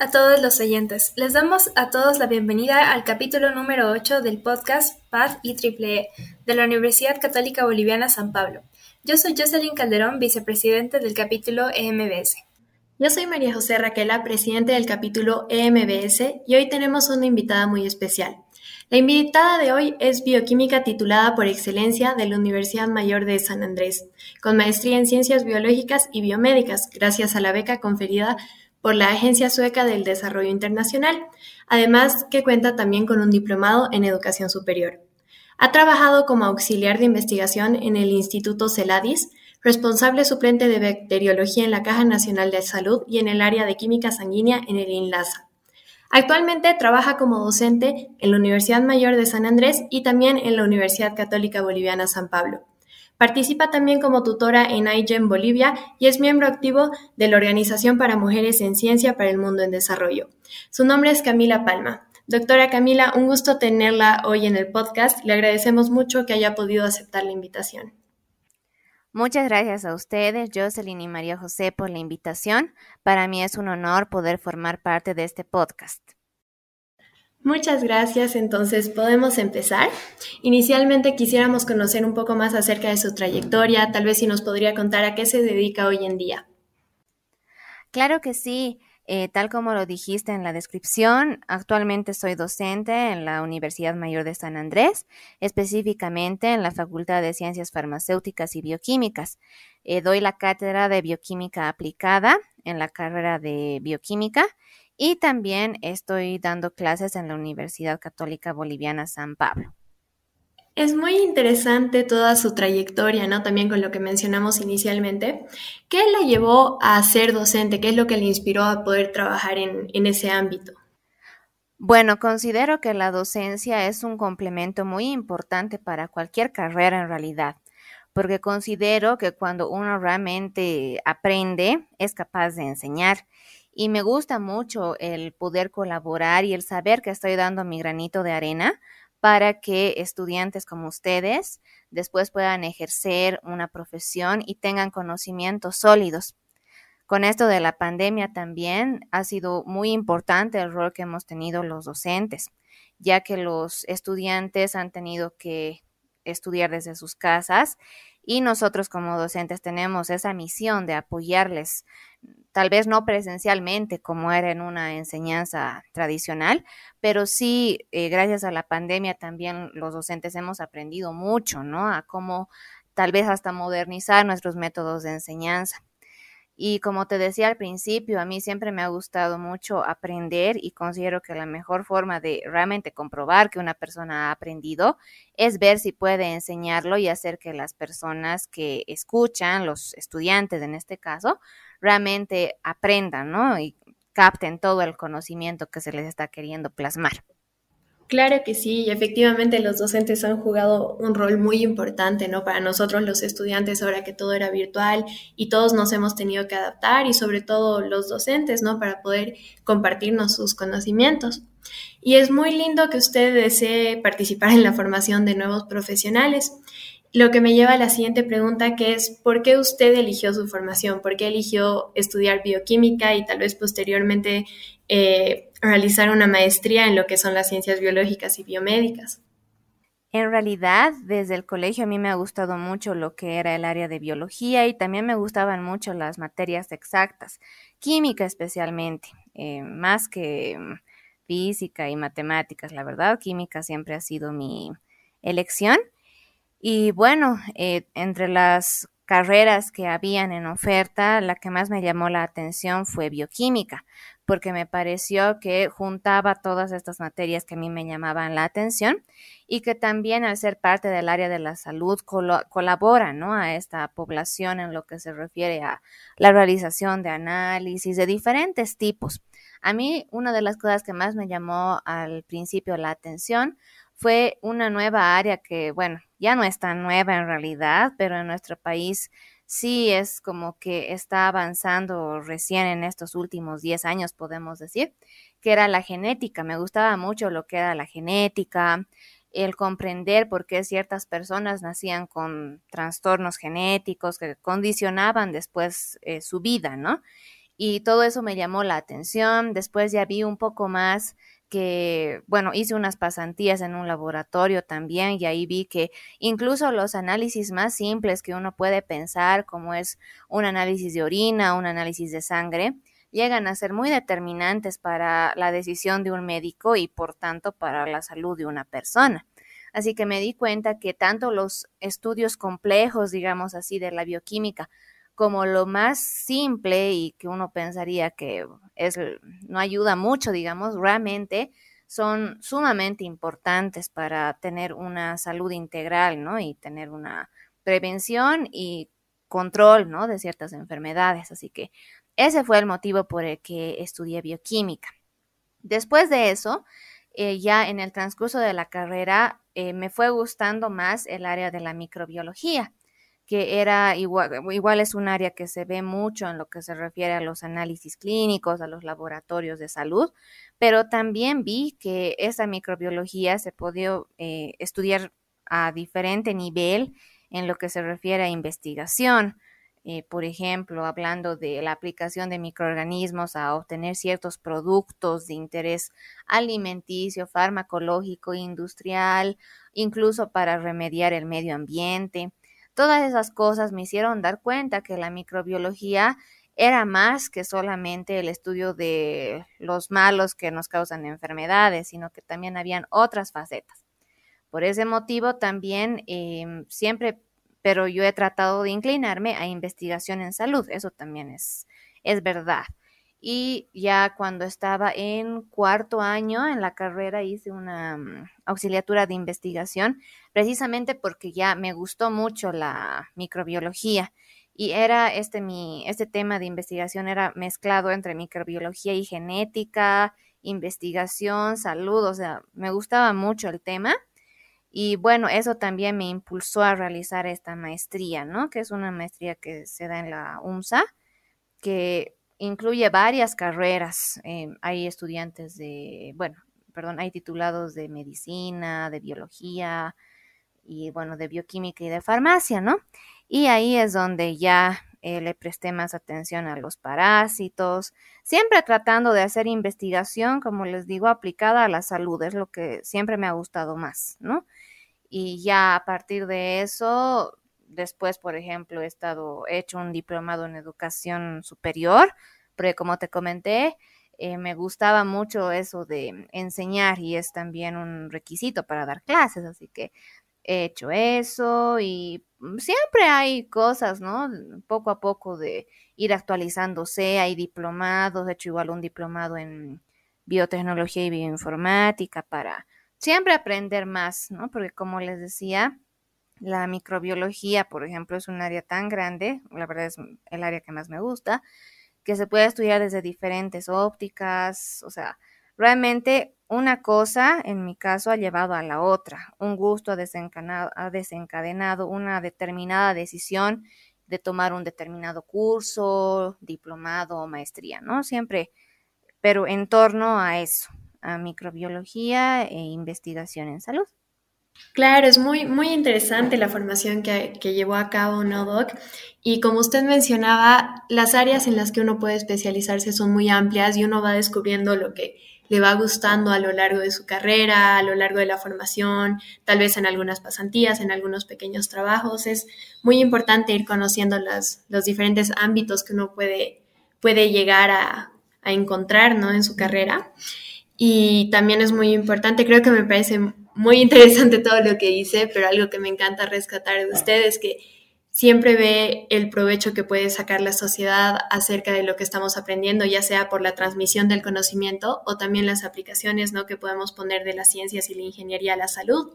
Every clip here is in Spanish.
A todos los oyentes. Les damos a todos la bienvenida al capítulo número 8 del podcast PAD IEEE de la Universidad Católica Boliviana San Pablo. Yo soy Jocelyn Calderón, vicepresidente del capítulo EMBS. Yo soy María José Raquela, presidente del capítulo EMBS, y hoy tenemos una invitada muy especial. La invitada de hoy es bioquímica titulada por excelencia de la Universidad Mayor de San Andrés, con maestría en ciencias biológicas y biomédicas, gracias a la beca conferida por la Agencia Sueca del Desarrollo Internacional, además que cuenta también con un diplomado en educación superior. Ha trabajado como auxiliar de investigación en el Instituto CELADIS, responsable suplente de bacteriología en la Caja Nacional de Salud y en el área de química sanguínea en el INLASA. Actualmente trabaja como docente en la Universidad Mayor de San Andrés y también en la Universidad Católica Boliviana San Pablo. Participa también como tutora en iGEM Bolivia y es miembro activo de la Organización para Mujeres en Ciencia para el Mundo en Desarrollo. Su nombre es Camila Palma. Doctora Camila, un gusto tenerla hoy en el podcast. Le agradecemos mucho que haya podido aceptar la invitación. Muchas gracias a ustedes, Jocelyn y María José, por la invitación. Para mí es un honor poder formar parte de este podcast. Muchas gracias. Entonces, podemos empezar. Inicialmente quisiéramos conocer un poco más acerca de su trayectoria, tal vez si nos podría contar a qué se dedica hoy en día. Claro que sí. Eh, tal como lo dijiste en la descripción, actualmente soy docente en la Universidad Mayor de San Andrés, específicamente en la Facultad de Ciencias Farmacéuticas y Bioquímicas. Eh, doy la cátedra de Bioquímica aplicada en la carrera de Bioquímica y también estoy dando clases en la Universidad Católica Boliviana San Pablo. Es muy interesante toda su trayectoria, ¿no? También con lo que mencionamos inicialmente. ¿Qué la llevó a ser docente? ¿Qué es lo que le inspiró a poder trabajar en, en ese ámbito? Bueno, considero que la docencia es un complemento muy importante para cualquier carrera en realidad, porque considero que cuando uno realmente aprende, es capaz de enseñar y me gusta mucho el poder colaborar y el saber que estoy dando mi granito de arena para que estudiantes como ustedes después puedan ejercer una profesión y tengan conocimientos sólidos. Con esto de la pandemia también ha sido muy importante el rol que hemos tenido los docentes, ya que los estudiantes han tenido que estudiar desde sus casas y nosotros como docentes tenemos esa misión de apoyarles, tal vez no presencialmente como era en una enseñanza tradicional, pero sí, eh, gracias a la pandemia también los docentes hemos aprendido mucho, ¿no? A cómo tal vez hasta modernizar nuestros métodos de enseñanza. Y como te decía al principio, a mí siempre me ha gustado mucho aprender y considero que la mejor forma de realmente comprobar que una persona ha aprendido es ver si puede enseñarlo y hacer que las personas que escuchan, los estudiantes en este caso, realmente aprendan, ¿no? Y capten todo el conocimiento que se les está queriendo plasmar. Claro que sí, y efectivamente los docentes han jugado un rol muy importante, ¿no? Para nosotros los estudiantes ahora que todo era virtual y todos nos hemos tenido que adaptar y sobre todo los docentes, ¿no? Para poder compartirnos sus conocimientos. Y es muy lindo que usted desee participar en la formación de nuevos profesionales. Lo que me lleva a la siguiente pregunta, que es, ¿por qué usted eligió su formación? ¿Por qué eligió estudiar bioquímica y tal vez posteriormente eh, realizar una maestría en lo que son las ciencias biológicas y biomédicas? En realidad, desde el colegio a mí me ha gustado mucho lo que era el área de biología y también me gustaban mucho las materias exactas, química especialmente, eh, más que mm, física y matemáticas, la verdad, química siempre ha sido mi elección. Y bueno, eh, entre las carreras que habían en oferta, la que más me llamó la atención fue bioquímica, porque me pareció que juntaba todas estas materias que a mí me llamaban la atención y que también al ser parte del área de la salud colabora ¿no? a esta población en lo que se refiere a la realización de análisis de diferentes tipos. A mí una de las cosas que más me llamó al principio la atención fue una nueva área que, bueno, ya no es tan nueva en realidad, pero en nuestro país sí es como que está avanzando recién en estos últimos 10 años, podemos decir, que era la genética. Me gustaba mucho lo que era la genética, el comprender por qué ciertas personas nacían con trastornos genéticos que condicionaban después eh, su vida, ¿no? y todo eso me llamó la atención. Después ya vi un poco más que, bueno, hice unas pasantías en un laboratorio también y ahí vi que incluso los análisis más simples que uno puede pensar, como es un análisis de orina, un análisis de sangre, llegan a ser muy determinantes para la decisión de un médico y por tanto para la salud de una persona. Así que me di cuenta que tanto los estudios complejos, digamos así, de la bioquímica, como lo más simple y que uno pensaría que es, no ayuda mucho, digamos, realmente son sumamente importantes para tener una salud integral, ¿no? Y tener una prevención y control, ¿no? De ciertas enfermedades. Así que ese fue el motivo por el que estudié bioquímica. Después de eso, eh, ya en el transcurso de la carrera, eh, me fue gustando más el área de la microbiología que era igual, es un área que se ve mucho en lo que se refiere a los análisis clínicos, a los laboratorios de salud, pero también vi que esa microbiología se podía eh, estudiar a diferente nivel en lo que se refiere a investigación. Eh, por ejemplo, hablando de la aplicación de microorganismos a obtener ciertos productos de interés alimenticio, farmacológico, industrial, incluso para remediar el medio ambiente. Todas esas cosas me hicieron dar cuenta que la microbiología era más que solamente el estudio de los malos que nos causan enfermedades, sino que también habían otras facetas. Por ese motivo también em, siempre, pero yo he tratado de inclinarme a investigación en salud, eso también es, es verdad. Y ya cuando estaba en cuarto año en la carrera hice una mm, auxiliatura de investigación, precisamente porque ya me gustó mucho la microbiología y era este mi este tema de investigación era mezclado entre microbiología y genética, investigación, salud, o sea, me gustaba mucho el tema. Y bueno, eso también me impulsó a realizar esta maestría, ¿no? Que es una maestría que se da en la UMSA, que incluye varias carreras. Eh, hay estudiantes de, bueno, perdón, hay titulados de medicina, de biología y, bueno, de bioquímica y de farmacia, ¿no? Y ahí es donde ya eh, le presté más atención a los parásitos, siempre tratando de hacer investigación, como les digo, aplicada a la salud, es lo que siempre me ha gustado más, ¿no? Y ya a partir de eso Después, por ejemplo, he estado he hecho un diplomado en educación superior, porque como te comenté, eh, me gustaba mucho eso de enseñar y es también un requisito para dar clases, así que he hecho eso y siempre hay cosas, ¿no? Poco a poco de ir actualizándose, hay diplomados, he hecho igual un diplomado en biotecnología y bioinformática para siempre aprender más, ¿no? Porque como les decía, la microbiología, por ejemplo, es un área tan grande, la verdad es el área que más me gusta, que se puede estudiar desde diferentes ópticas, o sea, realmente una cosa, en mi caso, ha llevado a la otra. Un gusto ha desencadenado, ha desencadenado una determinada decisión de tomar un determinado curso, diplomado o maestría, ¿no? Siempre, pero en torno a eso, a microbiología e investigación en salud. Claro, es muy, muy interesante la formación que, llevó a cabo NoDoc y como usted mencionaba, las áreas en las que uno puede especializarse son muy amplias y uno va descubriendo lo que le va gustando a lo largo de su carrera, a lo largo de la formación, tal vez en algunas pasantías, en algunos pequeños trabajos. Es muy importante ir conociendo los diferentes ámbitos que uno puede, puede llegar a, a encontrar ¿no? en su carrera. Y también es muy importante, creo que me parece muy interesante todo lo que hice, pero algo que me encanta rescatar de usted es que siempre ve el provecho que puede sacar la sociedad acerca de lo que estamos aprendiendo, ya sea por la transmisión del conocimiento o también las aplicaciones ¿no? que podemos poner de las ciencias y la ingeniería a la salud.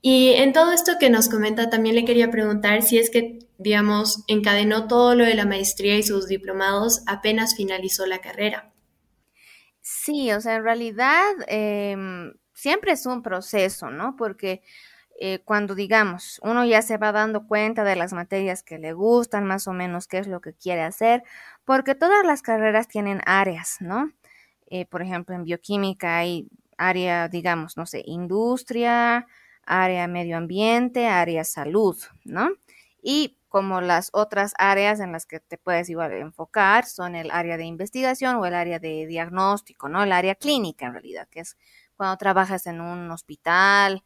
Y en todo esto que nos comenta, también le quería preguntar si es que, digamos, encadenó todo lo de la maestría y sus diplomados apenas finalizó la carrera. Sí, o sea, en realidad em, siempre es un proceso, ¿no? Porque eh, cuando digamos, uno ya se va dando cuenta de las materias que le gustan, más o menos qué es lo que quiere hacer, porque todas las carreras tienen áreas, ¿no? Eh, por ejemplo, en bioquímica hay área, digamos, no sé, industria, área medio ambiente, área salud, ¿no? Y como las otras áreas en las que te puedes igual enfocar son el área de investigación o el área de diagnóstico, ¿no? El área clínica en realidad, que es cuando trabajas en un hospital.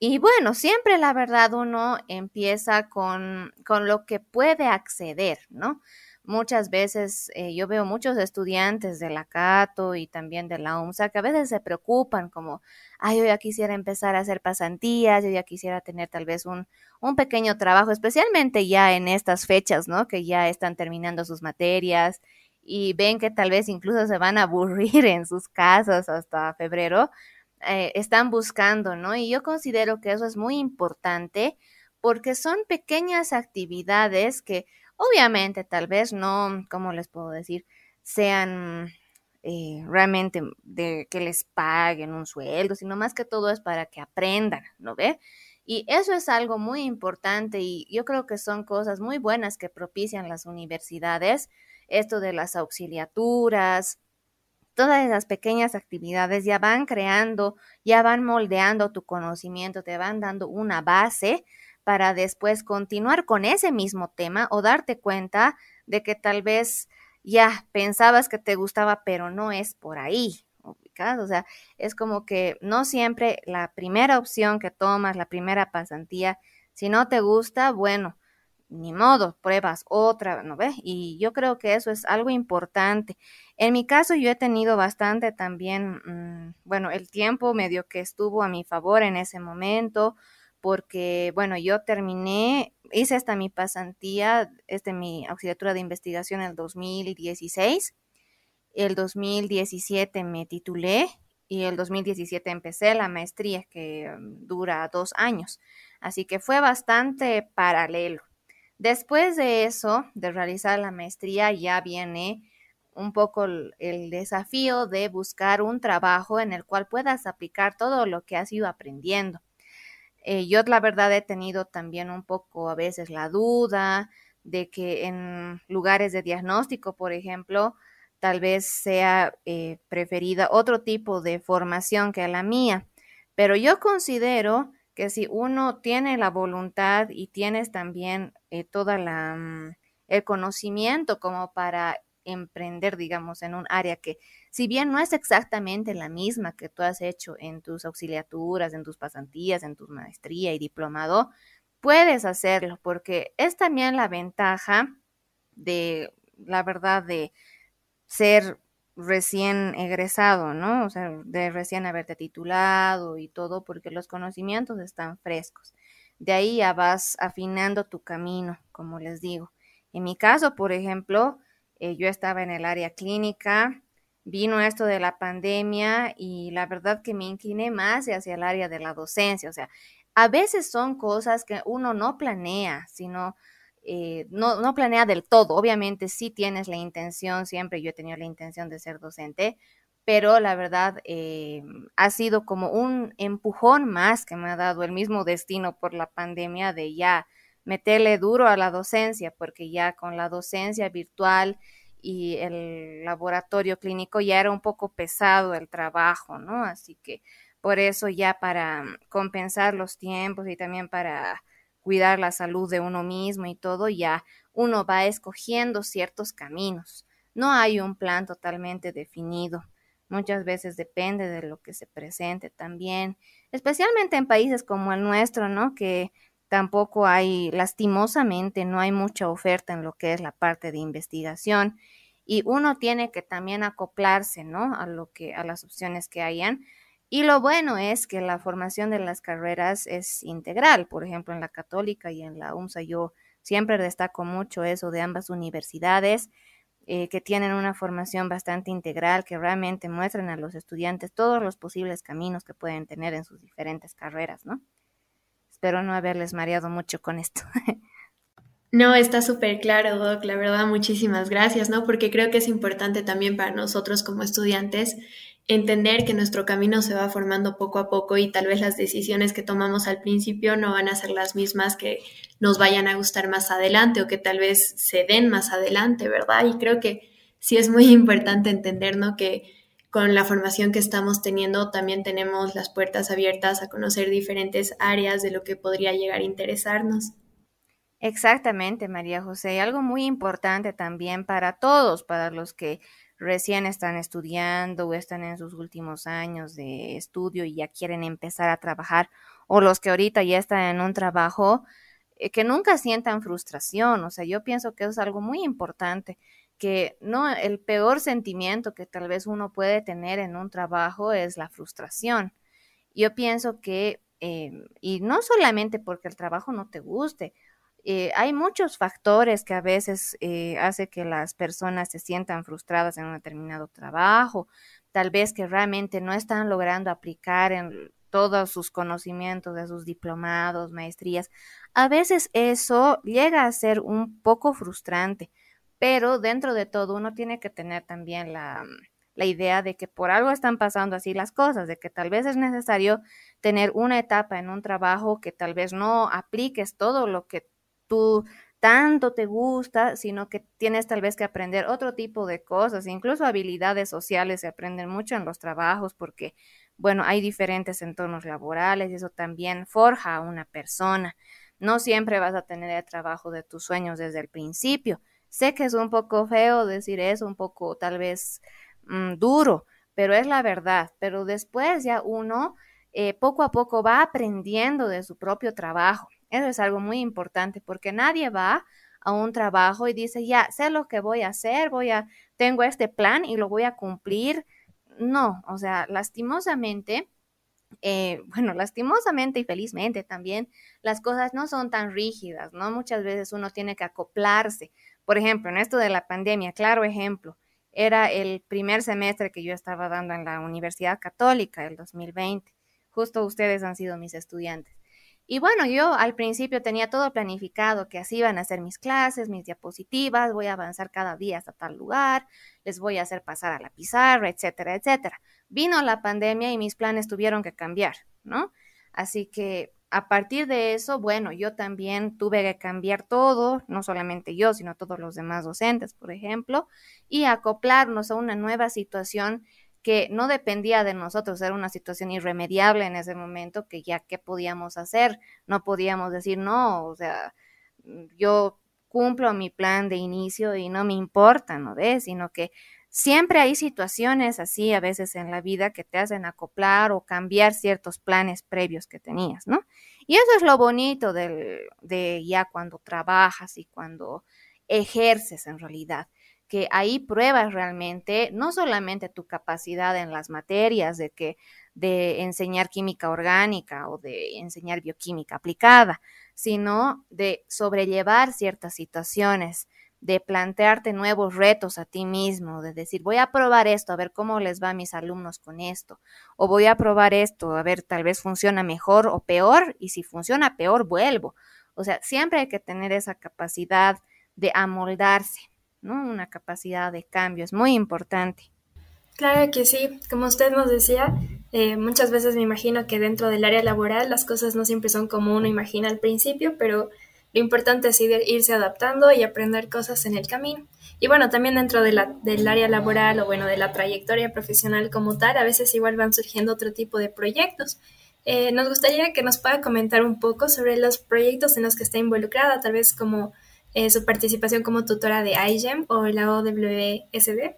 Y bueno, siempre la verdad uno empieza con, con lo que puede acceder, ¿no? Muchas veces eh, yo veo muchos estudiantes de la Cato y también de la UMSA que a veces se preocupan como, ay, yo ya quisiera empezar a hacer pasantías, yo ya quisiera tener tal vez un, un pequeño trabajo, especialmente ya en estas fechas, ¿no? Que ya están terminando sus materias y ven que tal vez incluso se van a aburrir en sus casas hasta febrero, eh, están buscando, ¿no? Y yo considero que eso es muy importante porque son pequeñas actividades que Obviamente, tal vez no, ¿cómo les puedo decir? Sean eh, realmente de que les paguen un sueldo, sino más que todo es para que aprendan, ¿no ve? Y eso es algo muy importante y yo creo que son cosas muy buenas que propician las universidades, esto de las auxiliaturas, todas esas pequeñas actividades ya van creando, ya van moldeando tu conocimiento, te van dando una base para después continuar con ese mismo tema o darte cuenta de que tal vez ya pensabas que te gustaba, pero no es por ahí. O sea, es como que no siempre la primera opción que tomas, la primera pasantía, si no te gusta, bueno, ni modo, pruebas otra, ¿no ves? Y yo creo que eso es algo importante. En mi caso, yo he tenido bastante también, mm, bueno, el tiempo medio que estuvo a mi favor en ese momento, porque, bueno, yo terminé, hice hasta mi pasantía, este, mi auxiliatura de investigación en el 2016, el 2017 me titulé y el 2017 empecé la maestría que dura dos años, así que fue bastante paralelo. Después de eso, de realizar la maestría, ya viene un poco el, desafío de buscar un trabajo en el cual puedas aplicar todo lo que has ido aprendiendo. Eh, yo la verdad he tenido también un poco a veces la duda de que en lugares de diagnóstico, por ejemplo, tal vez sea eh, preferida otro tipo de formación que la mía. Pero yo considero que si uno tiene la voluntad y tienes también eh, toda la mm, el conocimiento como para emprender, digamos, en un área que, si bien no es exactamente la misma que tú has hecho en tus auxiliaturas, en tus pasantías, en tu maestría y diplomado, puedes hacerlo porque es también la ventaja de, la verdad, de ser recién egresado, ¿no? O sea, de recién haberte titulado y todo, porque los conocimientos están frescos. De ahí ya vas afinando tu camino, como les digo. En mi caso, por ejemplo, eh, yo estaba en el área clínica, vino esto de la pandemia y la verdad que me incliné más hacia el área de la docencia. O sea, a veces son cosas que uno no planea, sino eh, no, planea del todo. Obviamente sí tienes la intención, siempre yo he tenido la intención de ser docente, pero la verdad eh, ha sido como un empujón más que me ha dado el mismo destino por la pandemia de ya meterle duro a la docencia, porque ya con la docencia virtual y el laboratorio clínico ya era un poco pesado el trabajo, ¿no? Así que por eso ya para compensar los tiempos y también para cuidar la salud de uno mismo y todo, ya uno va escogiendo ciertos caminos. No hay un plan totalmente definido. Muchas veces depende de lo que se presente también, especialmente en países como el nuestro, ¿no? Que Tampoco hay, lastimosamente, no hay mucha oferta en lo que es la parte de investigación y uno tiene que también acoplarse, ¿no? A lo que, a las opciones que hayan. Y lo bueno es que la formación de las carreras es integral. Por ejemplo, en la católica y en la UMSA yo siempre destaco mucho eso de ambas universidades. Eh, que tienen una formación bastante integral, que realmente muestran a los estudiantes todos los posibles caminos que pueden tener en sus diferentes carreras, ¿no? Espero no haberles mareado mucho con esto. No, está súper claro, Doc. La verdad, muchísimas gracias, ¿no? Porque creo que es importante también para nosotros como estudiantes entender que nuestro camino se va formando poco a poco y tal vez las decisiones que tomamos al principio no van a ser las mismas que nos vayan a gustar más adelante o que tal vez se den más adelante, ¿verdad? Y creo que sí es muy importante entender, ¿no? Que con la formación que estamos teniendo también tenemos las puertas abiertas a conocer diferentes áreas de lo que podría llegar a interesarnos. Exactamente, María José. Y algo muy importante también para todos, para los que recién están estudiando o están en sus últimos años de estudio y ya quieren empezar a trabajar, o los que ahorita ya están en un trabajo, eh, que nunca sientan frustración. O sea, yo pienso que es algo muy importante, que no el peor sentimiento que tal vez uno puede tener en un trabajo es la frustración. Yo pienso que, eh, y no solamente porque el trabajo no te guste, eh, hay muchos factores que a veces eh, hace que las personas se sientan frustradas en un determinado trabajo, tal vez que realmente no están logrando aplicar en todos sus conocimientos de sus diplomados, maestrías. A veces eso llega a ser un poco frustrante, pero dentro de todo uno tiene que tener también la, la idea de que por algo están pasando así las cosas, de que tal vez es necesario tener una etapa en un trabajo que tal vez no apliques todo lo que tú tanto te gusta, sino que tienes tal vez que aprender otro tipo de cosas, incluso habilidades sociales se aprenden mucho en los trabajos porque, bueno, hay diferentes entornos laborales y eso también forja a una persona. No siempre vas a tener el trabajo de tus sueños desde el principio. Sé que es un poco feo decir eso, un poco tal vez mm, duro, pero es la verdad. Pero después ya uno eh, poco a poco va aprendiendo de su propio trabajo. Eso es algo muy importante porque nadie va a un trabajo y dice, ya sé lo que voy a hacer, voy a, tengo este plan y lo voy a cumplir. No, o sea, lastimosamente, eh, bueno, lastimosamente y felizmente también, las cosas no son tan rígidas, ¿no? Muchas veces uno tiene que acoplarse. Por ejemplo, en esto de la pandemia, claro ejemplo, era el primer semestre que yo estaba dando en la Universidad Católica, el 2020 justo ustedes han sido mis estudiantes. Y bueno, yo al principio tenía todo planificado, que así iban a ser mis clases, mis diapositivas, voy a avanzar cada día hasta tal lugar, les voy a hacer pasar a la pizarra, etcétera, etcétera. Vino la pandemia y mis planes tuvieron que cambiar, ¿no? Así que a partir de eso, bueno, yo también tuve que cambiar todo, no solamente yo, sino todos los demás docentes, por ejemplo, y acoplarnos a una nueva situación que no dependía de nosotros, era una situación irremediable en ese momento, que ya qué podíamos hacer, no podíamos decir no, o sea, yo cumplo mi plan de inicio y no me importa, ¿no ves? Sino que siempre hay situaciones así a veces en la vida que te hacen acoplar o cambiar ciertos planes previos que tenías, ¿no? Y eso es lo bonito de ya cuando trabajas y cuando ejerces en realidad que ahí pruebas realmente no solamente tu capacidad en las materias de que de enseñar química orgánica o de enseñar bioquímica aplicada, sino de sobrellevar ciertas situaciones, de plantearte nuevos retos a ti mismo, de decir, voy a probar esto, a ver cómo les va a mis alumnos con esto, o voy a probar esto, a ver, tal vez funciona mejor o peor, y si funciona peor, vuelvo. O sea, siempre hay que tener esa capacidad de amoldarse, una capacidad de cambio, es muy importante. Claro que sí, como usted nos decía, eh, muchas veces me imagino que dentro del área laboral las cosas no siempre son como uno imagina al principio, pero lo importante es irse adaptando y aprender cosas en el camino. Y bueno, también dentro del área laboral o bueno, de la trayectoria profesional como tal, a veces igual van surgiendo otro tipo de proyectos. Eh, nos gustaría que nos pueda comentar un poco sobre los proyectos en los que está involucrada, tal vez como eh, su participación como tutora de iGEM o la OWSD.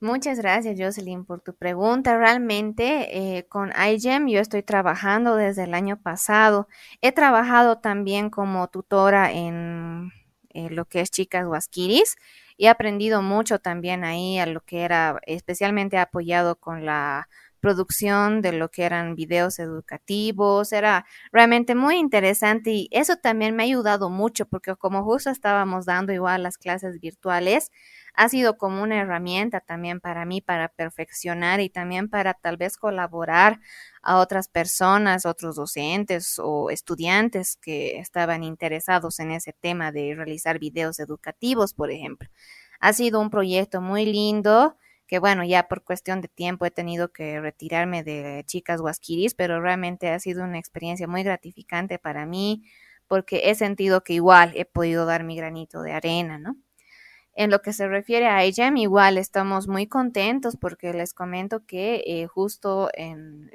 Muchas gracias, Jocelyn, por tu pregunta. Realmente eh, con iGEM yo estoy trabajando desde el año pasado. He trabajado también como tutora en lo que es Chicas Huasquiris y he aprendido mucho también ahí a lo que era especialmente apoyado con la producción de lo que eran videos educativos, era realmente muy interesante y eso también me ha ayudado mucho porque como justo estábamos dando igual las clases virtuales, ha sido como una herramienta también para mí para perfeccionar y también para tal vez colaborar a otras personas, otros docentes o estudiantes que estaban interesados en ese tema de realizar videos educativos, por ejemplo. Ha sido un proyecto muy lindo que bueno, ya por cuestión de tiempo he tenido que retirarme de Chicas Huasquiris, pero realmente ha sido una experiencia muy gratificante para mí porque he sentido que igual he podido dar mi granito de arena, ¿no? En lo que se refiere a IGEM, igual estamos muy contentos porque les comento que eh, justo en,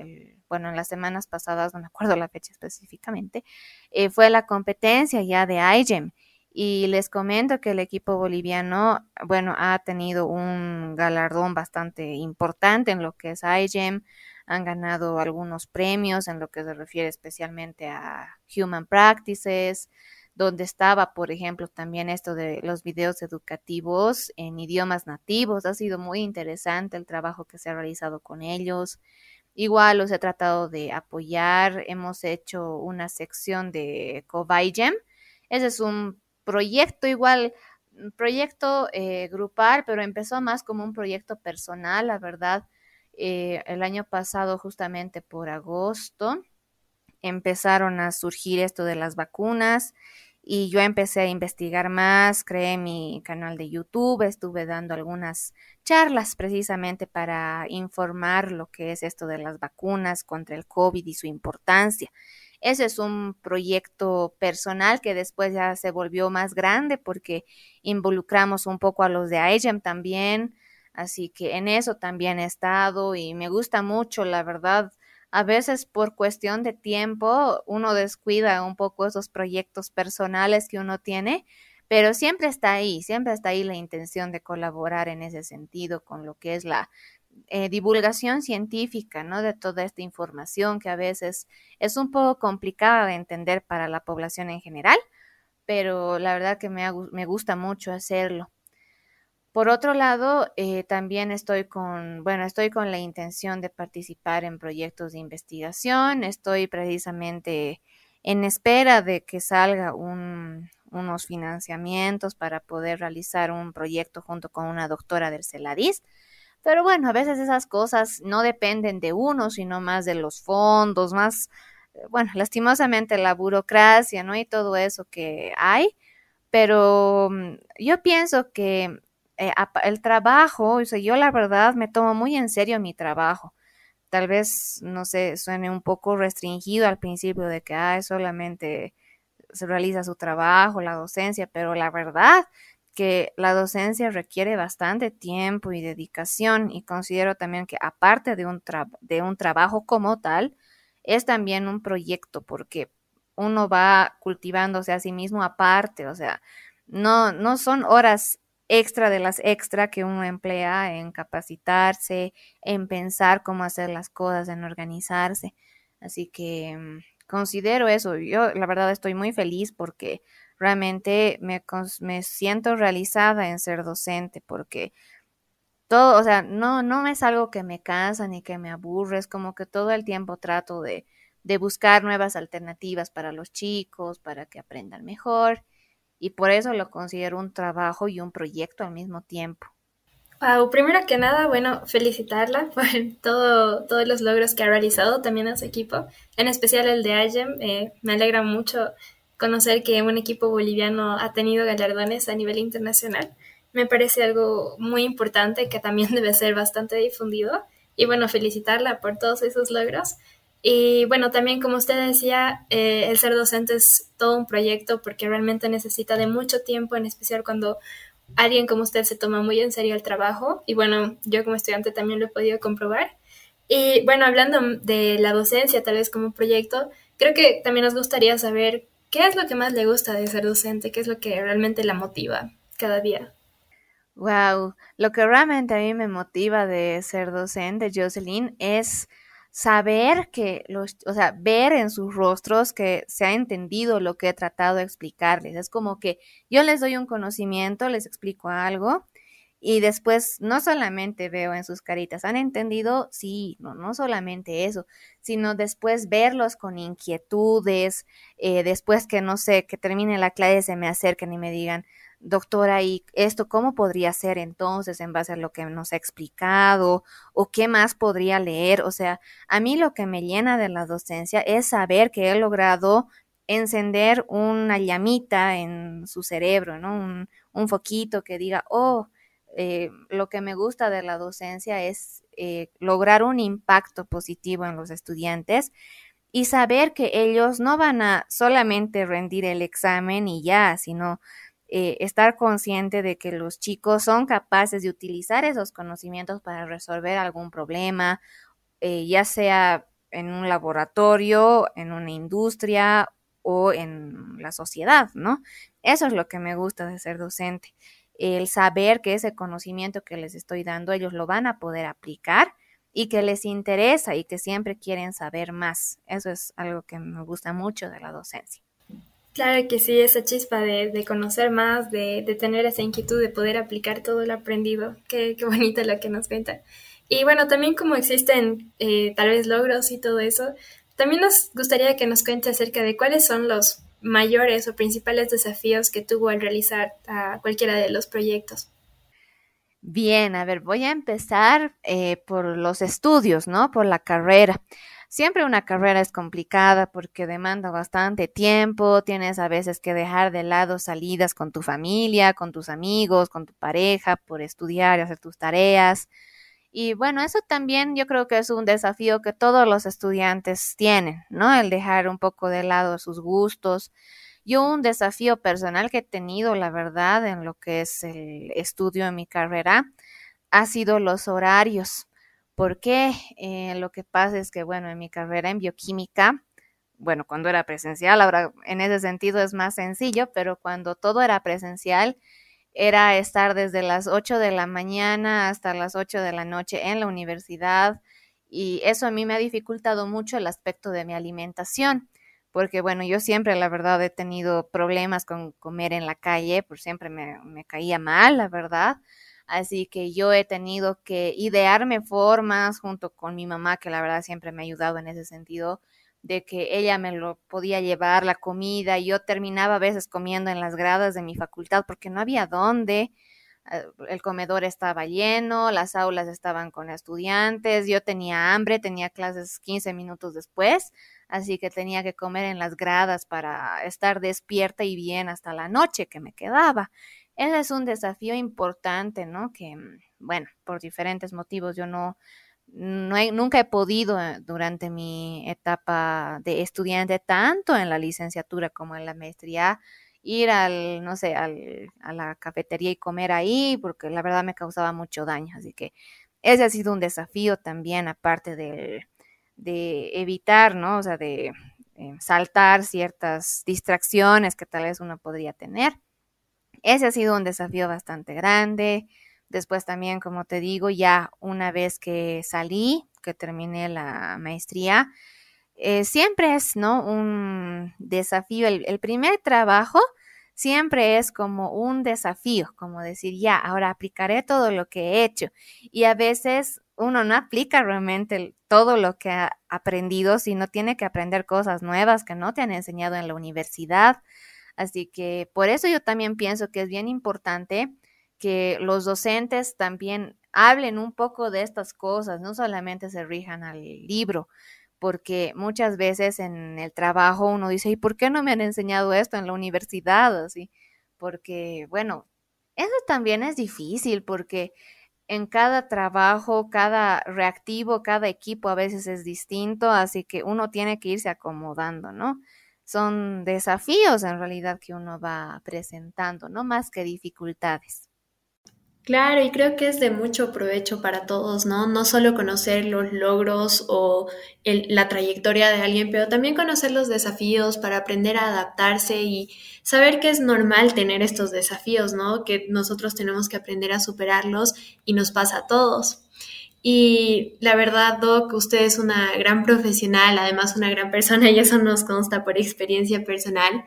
bueno, en las semanas pasadas, no me acuerdo la fecha específicamente, eh, fue la competencia ya de IGEM Y les comento que el equipo boliviano, bueno, ha tenido un galardón bastante importante en lo que es IGEM. Han ganado algunos premios en lo que se refiere especialmente a Human Practices, donde estaba, por ejemplo, también esto de los videos educativos en idiomas nativos. Ha sido muy interesante el trabajo que se ha realizado con ellos. Igual los he tratado de apoyar. Hemos hecho una sección de Covaigem. Ese es un proyecto igual, proyecto eh, grupal, pero empezó más como un proyecto personal, la verdad. Eh, el año pasado, justamente por agosto, empezaron a surgir esto de las vacunas y yo empecé a investigar más, creé mi canal de YouTube, estuve dando algunas charlas precisamente para informar lo que es esto de las vacunas contra el COVID y su importancia. Ese es un proyecto personal que después ya se volvió más grande porque involucramos un poco a los de AEGEM también. Así que en eso también he estado y me gusta mucho, la verdad. A veces por cuestión de tiempo uno descuida un poco esos proyectos personales que uno tiene, pero siempre está ahí, siempre está ahí la intención de colaborar en ese sentido con lo que es la eh, divulgación científica, ¿no? De toda esta información que a veces es un poco complicada de entender para la población en general, pero la verdad que me, me gusta mucho hacerlo. Por otro lado, eh, también estoy con, bueno, estoy con la intención de participar en proyectos de investigación. Estoy precisamente en espera de que salga unos financiamientos para poder realizar un proyecto junto con una doctora del CELADIS pero bueno, a veces esas cosas no dependen de uno, sino más de los fondos, más, eh, bueno, lastimosamente la burocracia, ¿no? Y todo eso que hay. Pero mm, yo pienso que eh, el trabajo, o sea, yo la verdad me tomo muy en serio mi trabajo. Tal vez, no sé, suene un poco restringido al principio de que, ah, solamente se realiza su trabajo, la docencia, pero la verdad que la docencia requiere bastante tiempo y dedicación y considero también que aparte de un, de un trabajo como tal, es también un proyecto porque uno va cultivándose a sí mismo aparte, o sea, no, no son horas extra de las extra que uno emplea en capacitarse, en pensar cómo hacer las cosas, en organizarse. Así que mm, considero eso. Yo la verdad estoy muy feliz porque realmente me, me siento realizada en ser docente porque todo, o sea, no, no es algo que me cansa ni que me aburre, es como que todo el tiempo trato de, de buscar nuevas alternativas para los chicos, para que aprendan mejor, y por eso lo considero un trabajo y un proyecto al mismo tiempo. Wow, primero que nada, bueno, felicitarla por todo, todos los logros que ha realizado también a su equipo, en especial el de AGEM. Eh, me alegra mucho conocer que un equipo boliviano ha tenido galardones a nivel internacional. Me parece algo muy importante que también debe ser bastante difundido. Y bueno, felicitarla por todos esos logros. Y bueno, también como usted decía, eh, el ser docente es todo un proyecto porque realmente necesita de mucho tiempo, en especial cuando alguien como usted se toma muy en serio el trabajo. Y bueno, yo como estudiante también lo he podido comprobar. Y bueno, hablando de la docencia, tal vez como proyecto, creo que también nos gustaría saber ¿Qué es lo que más le gusta de ser docente? ¿Qué es lo que realmente la motiva cada día? Wow, lo que realmente a mí me motiva de ser docente, Jocelyn, es saber que los, o sea, ver en sus rostros que se ha entendido lo que he tratado de explicarles. Es como que yo les doy un conocimiento, les explico algo y después no solamente veo en sus caritas, han entendido, sí, no, no solamente eso, sino después verlos con inquietudes, eh, después que no sé, que termine la clase, se me acerquen y me digan, doctora, ¿y esto cómo podría ser entonces en base a lo que nos ha explicado? ¿O qué más podría leer? O sea, a mí lo que me llena de la docencia es saber que he logrado encender una llamita en su cerebro, ¿no? Un, un foquito que diga, oh, eh, lo que me gusta de la docencia es eh, lograr un impacto positivo en los estudiantes y saber que ellos no van a solamente rendir el examen y ya, sino eh, estar consciente de que los chicos son capaces de utilizar esos conocimientos para resolver algún problema, ya sea en un laboratorio, en una industria o en la sociedad, ¿no? Eso es lo que me gusta de ser docente, el saber que ese conocimiento que les estoy dando ellos lo van a poder aplicar y que les interesa y que siempre quieren saber más. Eso es algo que me gusta mucho de la docencia. Claro que sí, esa chispa de, conocer más, de, tener esa inquietud de poder aplicar todo lo aprendido. Qué, qué bonito lo que nos cuenta. Y bueno, también como existen eh, tal vez logros y todo eso, también nos gustaría que nos cuente acerca de cuáles son los mayores o principales desafíos que tuvo al realizar cualquiera de los proyectos. Bien, a ver, voy a empezar eh, por los estudios, ¿no? Por la carrera. Siempre una carrera es complicada porque demanda bastante tiempo, tienes a veces que dejar de lado salidas con tu familia, con tus amigos, con tu pareja, por estudiar y hacer tus tareas. Y bueno, eso también yo creo que es un desafío que todos los estudiantes tienen, ¿no? El dejar un poco de lado sus gustos. Yo un desafío personal que he tenido, la verdad, en lo que es el estudio en mi carrera, ha sido los horarios. Porque eh, lo que pasa es que, bueno, en mi carrera en bioquímica, bueno, cuando era presencial, ahora en ese sentido es más sencillo, pero cuando todo era presencial, era estar desde las 8 de la mañana hasta las 8 de la noche en la universidad y eso a mí me ha dificultado mucho el aspecto de mi alimentación, porque bueno, yo siempre la verdad he tenido problemas con comer en la calle, por siempre me, me caía mal, la verdad. Así que yo he tenido que idearme formas junto con mi mamá, que la verdad siempre me ha ayudado en ese sentido, de que ella me lo podía llevar la comida. y Yo terminaba a veces comiendo en las gradas de mi facultad porque no había dónde. Eh, el comedor estaba lleno, las aulas estaban con estudiantes, yo tenía hambre, tenía clases 15 minutos después, así que tenía que comer en las gradas para estar despierta y bien hasta la noche que me quedaba. Ese es un desafío importante, ¿no? Que, mm, bueno, por diferentes motivos yo no, nunca he podido eh, durante mi etapa de estudiante, tanto en la licenciatura como en la maestría, ir al, no sé, al, a la cafetería y comer ahí, porque la verdad me causaba mucho daño. Así que ese ha sido un desafío también, aparte de, de evitar, ¿no? O sea, de eh, saltar ciertas distracciones que tal vez uno podría tener. Ese ha sido un desafío bastante grande. Después también, como te digo, ya una vez que salí, que terminé la maestría, eh, siempre es, ¿no? Un desafío. El, primer trabajo siempre es como un desafío, como decir, ya, ahora aplicaré todo lo que he hecho. Y a veces uno no aplica realmente todo lo que ha aprendido, sino tiene que aprender cosas nuevas que no te han enseñado en la universidad. Así que por eso yo también pienso que es bien importante que los docentes también hablen un poco de estas cosas, no solamente se rijan al libro, porque muchas veces en el trabajo uno dice, ¿y por qué no me han enseñado esto en la universidad? Así, porque, bueno, eso también es difícil porque en cada trabajo, cada reactivo, cada equipo a veces es distinto, así que uno tiene que irse acomodando, ¿no? Son desafíos en realidad que uno va presentando, no más que dificultades. Claro, y creo que es de mucho provecho para todos, ¿no? No solo conocer los logros o la trayectoria de alguien, pero también conocer los desafíos para aprender a adaptarse y saber que es normal tener estos desafíos, ¿no? Que nosotros tenemos que aprender a superarlos y nos pasa a todos. Y la verdad, Doc, usted es una gran profesional, además una gran persona, y eso nos consta por experiencia personal.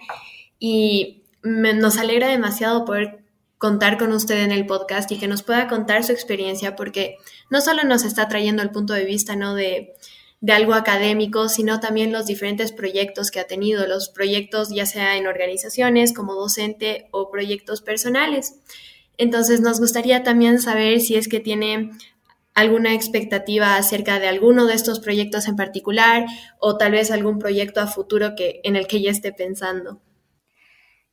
Y nos alegra demasiado poder contar con usted en el podcast y que nos pueda contar su experiencia, porque no solo nos está trayendo el punto de vista ¿no? de, de algo académico, sino también los diferentes proyectos que ha tenido, los proyectos ya sea en organizaciones, como docente o proyectos personales. Entonces nos gustaría también saber si es que tiene alguna expectativa acerca de alguno de estos proyectos en particular o tal vez algún proyecto a futuro que, en el que ya esté pensando.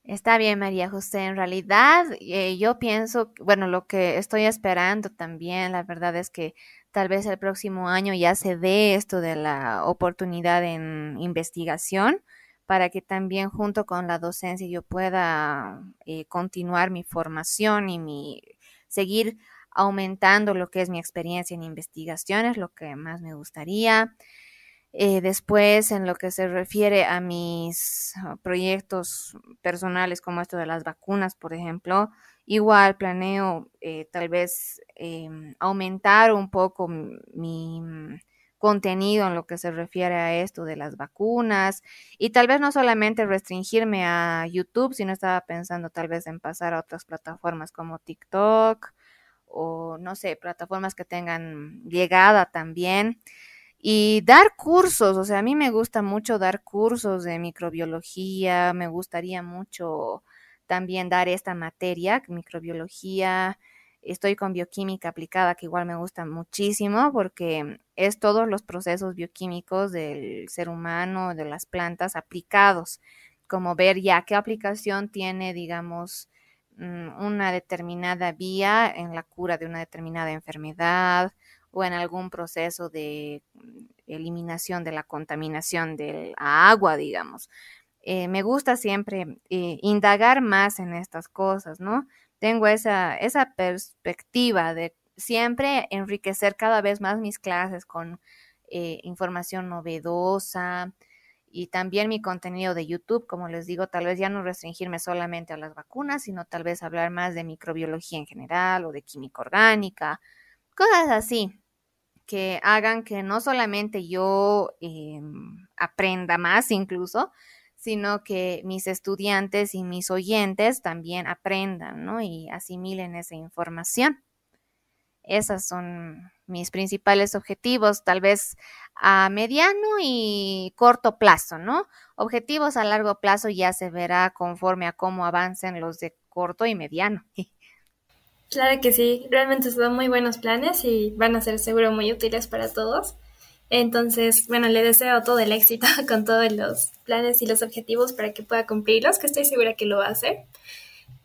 Está bien, María José. En realidad, eh, yo pienso, bueno, lo que estoy esperando también, la verdad es que tal vez el próximo año ya se dé esto de la oportunidad en investigación para que también junto con la docencia yo pueda eh, continuar mi formación y mi seguir aumentando lo que es mi experiencia en investigación, es lo que más me gustaría. Eh, después, en lo que se refiere a mis ah, proyectos personales, como esto de las vacunas, por ejemplo, igual planeo eh, tal vez em, aumentar un poco mi contenido en lo que se refiere a esto de las vacunas y tal vez no solamente restringirme a YouTube, sino estaba pensando tal vez en pasar a otras plataformas como TikTok o no sé, plataformas que tengan llegada también y dar cursos, o sea, a mí me gusta mucho dar cursos de microbiología, me gustaría mucho también dar esta materia, microbiología, estoy con bioquímica aplicada, que igual me gusta muchísimo porque es todos los procesos bioquímicos del ser humano, de las plantas aplicados, como ver ya qué aplicación tiene, digamos, mm, una determinada vía en la cura de una determinada enfermedad o en algún proceso de mm, eliminación de la contaminación del agua, digamos. Eh, me gusta siempre eh, indagar más en estas cosas, ¿no? tengo esa, esa perspectiva de siempre enriquecer cada vez más mis clases con eh, información novedosa y también mi contenido de YouTube, como les digo, tal vez ya no restringirme solamente a las vacunas, sino tal vez hablar más de microbiología en general o de química orgánica, cosas así que hagan que no solamente yo em, aprenda más incluso, sino que mis estudiantes y mis oyentes también aprendan ¿no? y asimilen esa información. Esos son mis principales objetivos, tal vez a mediano y corto plazo, ¿no? Objetivos a largo plazo ya se verá conforme a cómo avancen los de corto y mediano. Claro que sí, realmente son muy buenos planes y van a ser seguro muy útiles para todos. Entonces, bueno, le deseo todo el éxito con todos los planes y los objetivos para que pueda cumplirlos, que estoy segura que lo hacer.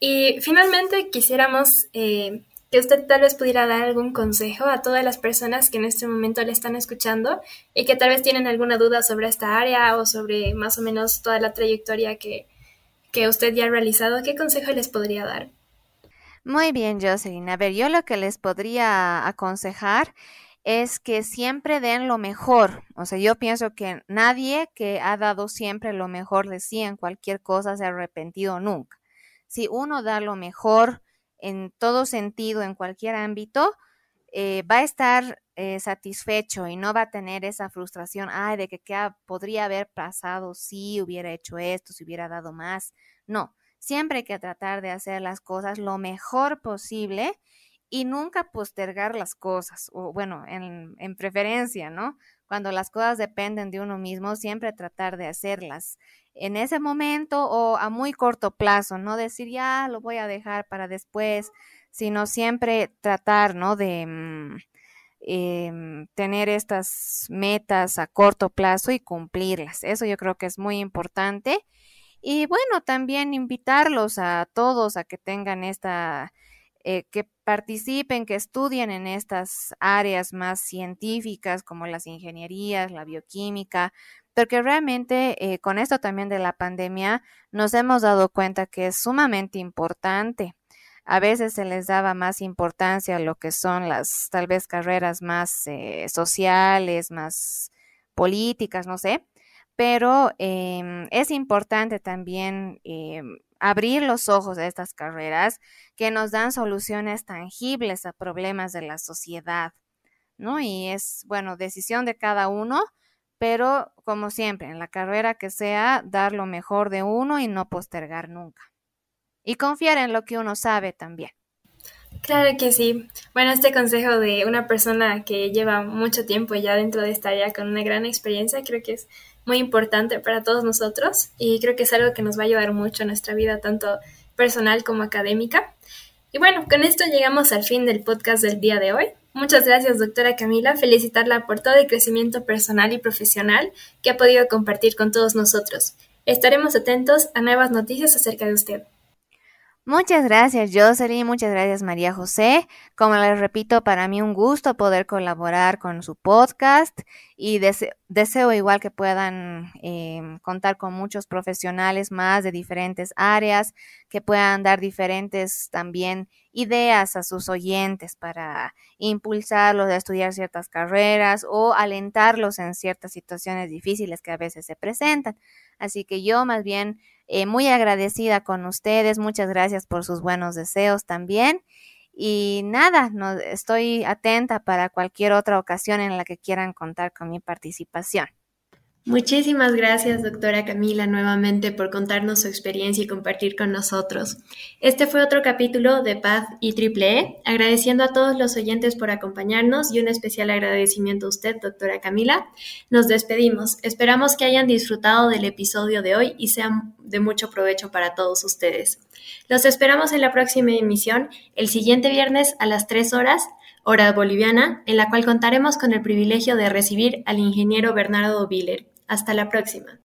Y finalmente quisiéramos eh, que usted tal vez pudiera dar algún consejo a todas las personas que en este momento le están escuchando y que tal vez tienen alguna duda sobre esta área o sobre más o menos toda la trayectoria que, que usted ya ha realizado. ¿Qué consejo les podría dar? Muy bien, Jocelyn. A ver, yo lo que les podría aconsejar es que siempre den lo mejor. O sea, yo pienso que nadie que ha dado siempre lo mejor de sí en cualquier cosa se ha arrepentido nunca. Si uno da lo mejor en todo sentido, en cualquier ámbito, eh, va a estar eh, satisfecho y no va a tener esa frustración, ay, de que qué podría haber pasado si hubiera hecho esto, si hubiera dado más. No, siempre hay que tratar de hacer las cosas lo mejor posible y nunca postergar las cosas, o bueno, en, en, preferencia, ¿no? Cuando las cosas dependen de uno mismo, siempre tratar de hacerlas en ese momento o a muy corto plazo, no decir ya lo voy a dejar para después, sino siempre tratar, ¿no? De mm, em, tener estas metas a corto plazo y cumplirlas. Eso yo creo que es muy importante. Y bueno, también invitarlos a todos a que tengan esta eh, que participen, que estudien en estas áreas más científicas como las ingenierías, la bioquímica, porque realmente eh, con esto también de la pandemia nos hemos dado cuenta que es sumamente importante. A veces se les daba más importancia a lo que son las tal vez carreras más eh, sociales, más políticas, no sé, pero em, es importante también em, abrir los ojos a estas carreras que nos dan soluciones tangibles a problemas de la sociedad, ¿no? Y es, bueno, decisión de cada uno, pero como siempre, en la carrera que sea, dar lo mejor de uno y no postergar nunca. Y confiar en lo que uno sabe también. Claro que sí. Bueno, este consejo de una persona que lleva mucho tiempo ya dentro de esta área con una gran experiencia, creo que es muy importante para todos nosotros y creo que es algo que nos va a ayudar mucho en nuestra vida, tanto personal como académica. Y bueno, con esto llegamos al fin del podcast del día de hoy. Muchas gracias, doctora Camila. Felicitarla por todo el crecimiento personal y profesional que ha podido compartir con todos nosotros. Estaremos atentos a nuevas noticias acerca de usted. Muchas gracias, Jocelyn. Muchas gracias, María José. Como les repito, para mí un gusto poder colaborar con su podcast y deseo igual que puedan em, contar con muchos profesionales más de diferentes áreas, que puedan dar diferentes también ideas a sus oyentes para impulsarlos a estudiar ciertas carreras o alentarlos en ciertas situaciones difíciles que a veces se presentan. Así que yo más bien eh, muy agradecida con ustedes, muchas gracias por sus buenos deseos también. Y nada, no, estoy atenta para cualquier otra ocasión en la que quieran contar con mi participación. Muchísimas gracias, doctora Camila, nuevamente por contarnos su experiencia y compartir con nosotros. Este fue otro capítulo de Paz y Triple E, agradeciendo a todos los oyentes por acompañarnos y un especial agradecimiento a usted, doctora Camila. Nos despedimos. Esperamos que hayan disfrutado del episodio de hoy y sean de mucho provecho para todos ustedes. Los esperamos en la próxima emisión, el siguiente viernes a las 3 horas hora boliviana, en la cual contaremos con el privilegio de recibir al ingeniero Bernardo Viller, hasta la próxima.